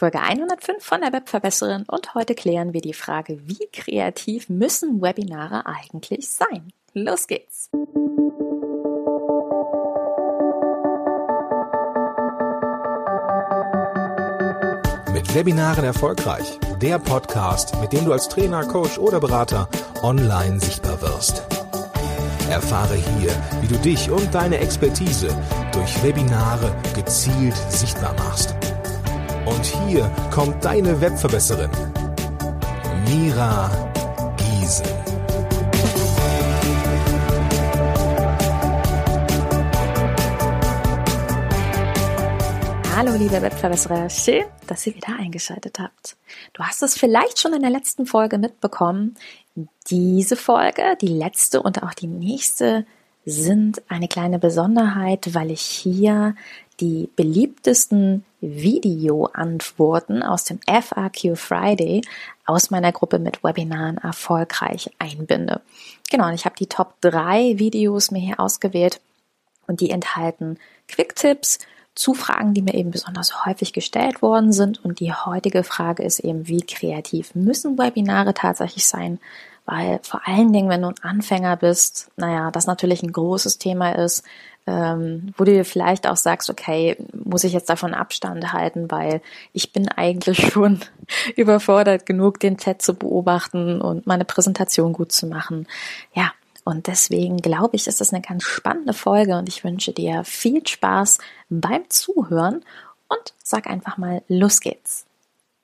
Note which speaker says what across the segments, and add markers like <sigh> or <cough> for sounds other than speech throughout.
Speaker 1: Folge 105 von der Webverbesserin und heute klären wir die Frage, wie kreativ müssen Webinare eigentlich sein? Los geht's!
Speaker 2: Mit Webinaren erfolgreich. Der Podcast, mit dem du als Trainer, Coach oder Berater online sichtbar wirst. Erfahre hier, wie du dich und deine Expertise durch Webinare gezielt sichtbar machst. Und hier kommt deine Webverbesserin, Mira Giesen.
Speaker 1: Hallo liebe Webverbesserer, schön, dass ihr wieder eingeschaltet habt. Du hast es vielleicht schon in der letzten Folge mitbekommen. Diese Folge, die letzte und auch die nächste sind eine kleine Besonderheit, weil ich hier die beliebtesten Videoantworten aus dem FAQ Friday aus meiner Gruppe mit Webinaren erfolgreich einbinde. Genau, und ich habe die Top 3 Videos mir hier ausgewählt und die enthalten Quick-Tipps zu Fragen, die mir eben besonders häufig gestellt worden sind. Und die heutige Frage ist eben, wie kreativ müssen Webinare tatsächlich sein? Weil vor allen Dingen, wenn du ein Anfänger bist, naja, das natürlich ein großes Thema ist, ähm, wo du vielleicht auch sagst, okay, muss ich jetzt davon Abstand halten, weil ich bin eigentlich <laughs> schon überfordert genug, den Chat zu beobachten und meine Präsentation gut zu machen. Ja, und deswegen glaube ich, ist das eine ganz spannende Folge und ich wünsche dir viel Spaß beim Zuhören und sag einfach mal, los geht's.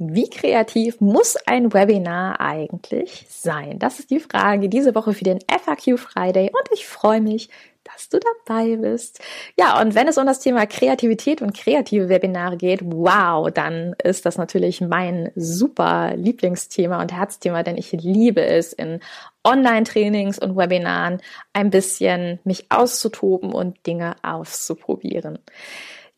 Speaker 1: Wie kreativ muss ein Webinar eigentlich sein? Das ist die Frage diese Woche für den FAQ Friday und ich freue mich, dass du dabei bist. Ja, und wenn es um das Thema Kreativität und kreative Webinare geht, wow, dann ist das natürlich mein super Lieblingsthema und Herzthema, denn ich liebe es in Online-Trainings und Webinaren ein bisschen mich auszutoben und Dinge auszuprobieren.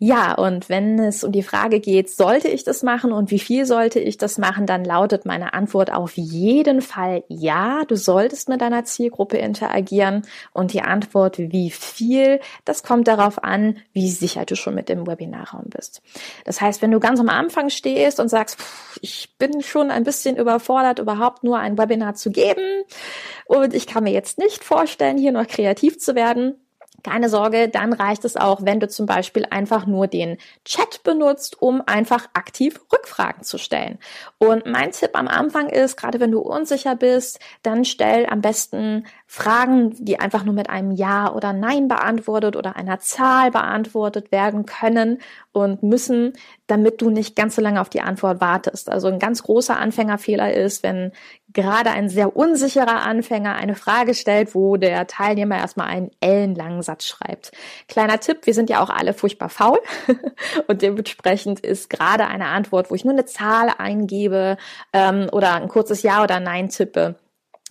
Speaker 1: Ja, und wenn es um die Frage geht, sollte ich das machen und wie viel sollte ich das machen, dann lautet meine Antwort auf jeden Fall ja, du solltest mit deiner Zielgruppe interagieren. Und die Antwort, wie viel, das kommt darauf an, wie sicher du schon mit dem Webinarraum bist. Das heißt, wenn du ganz am Anfang stehst und sagst, ich bin schon ein bisschen überfordert, überhaupt nur ein Webinar zu geben und ich kann mir jetzt nicht vorstellen, hier noch kreativ zu werden, keine Sorge, dann reicht es auch, wenn du zum Beispiel einfach nur den Chat benutzt, um einfach aktiv Rückfragen zu stellen. Und mein Tipp am Anfang ist, gerade wenn du unsicher bist, dann stell am besten Fragen, die einfach nur mit einem Ja oder Nein beantwortet oder einer Zahl beantwortet werden können und müssen, damit du nicht ganz so lange auf die Antwort wartest. Also ein ganz großer Anfängerfehler ist, wenn gerade ein sehr unsicherer Anfänger eine Frage stellt, wo der Teilnehmer erstmal einen ellenlangen Satz schreibt. Kleiner Tipp, wir sind ja auch alle furchtbar faul <laughs> und dementsprechend ist gerade eine Antwort, wo ich nur eine Zahl eingebe ähm, oder ein kurzes Ja oder Nein tippe,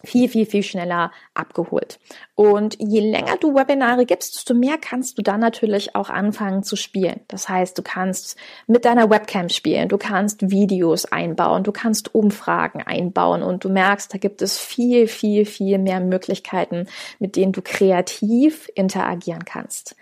Speaker 1: viel, viel, viel schneller abgeholt. Und je länger du Webinare gibst, desto mehr kannst du dann natürlich auch anfangen zu spielen. Das heißt, du kannst mit deiner Webcam spielen, du kannst Videos einbauen, du kannst Umfragen einbauen und du merkst, da gibt es viel, viel, viel mehr Möglichkeiten, mit denen du kreativ interagieren kannst.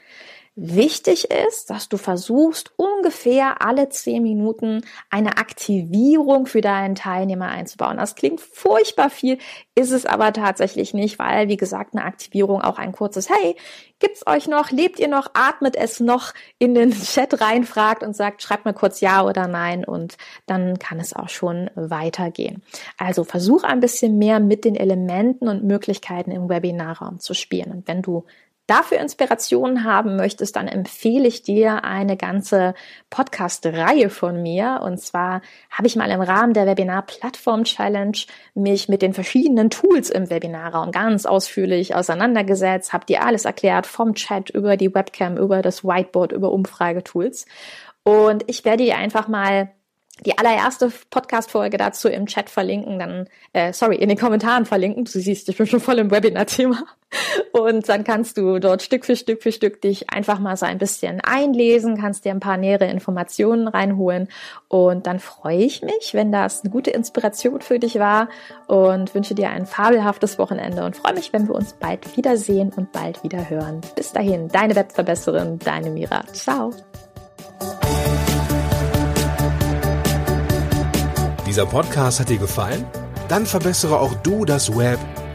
Speaker 1: Wichtig ist, dass du versuchst, ungefähr alle zehn Minuten eine Aktivierung für deinen Teilnehmer einzubauen. Das klingt furchtbar viel, ist es aber tatsächlich nicht, weil, wie gesagt, eine Aktivierung auch ein kurzes Hey, gibt's euch noch, lebt ihr noch, atmet es noch in den <laughs> Chat reinfragt und sagt, schreibt mal kurz Ja oder Nein und dann kann es auch schon weitergehen. Also versuch ein bisschen mehr mit den Elementen und Möglichkeiten im Webinarraum zu spielen. Und wenn du dafür Inspirationen haben möchtest, dann empfehle ich dir eine ganze Podcast-Reihe von mir. Und zwar habe ich mal im Rahmen der Webinar-Plattform-Challenge mich mit den verschiedenen Tools im Webinarraum ganz ausführlich auseinandergesetzt, habe dir alles erklärt, vom Chat über die Webcam, über das Whiteboard, über Umfragetools. Und ich werde dir einfach mal die allererste Podcast-Folge dazu im Chat verlinken, dann, äh, sorry, in den Kommentaren verlinken. Du siehst, ich bin schon voll im Webinar-Thema. Und dann kannst du dort Stück für Stück für Stück dich einfach mal so ein bisschen einlesen, kannst dir ein paar nähere Informationen reinholen. Und dann freue ich mich, wenn das eine gute Inspiration für dich war und wünsche dir ein fabelhaftes Wochenende und freue mich, wenn wir uns bald wiedersehen und bald wieder hören. Bis dahin, deine Webverbesserin, deine Mira. Ciao.
Speaker 2: Dieser Podcast hat dir gefallen? Dann verbessere auch du das Web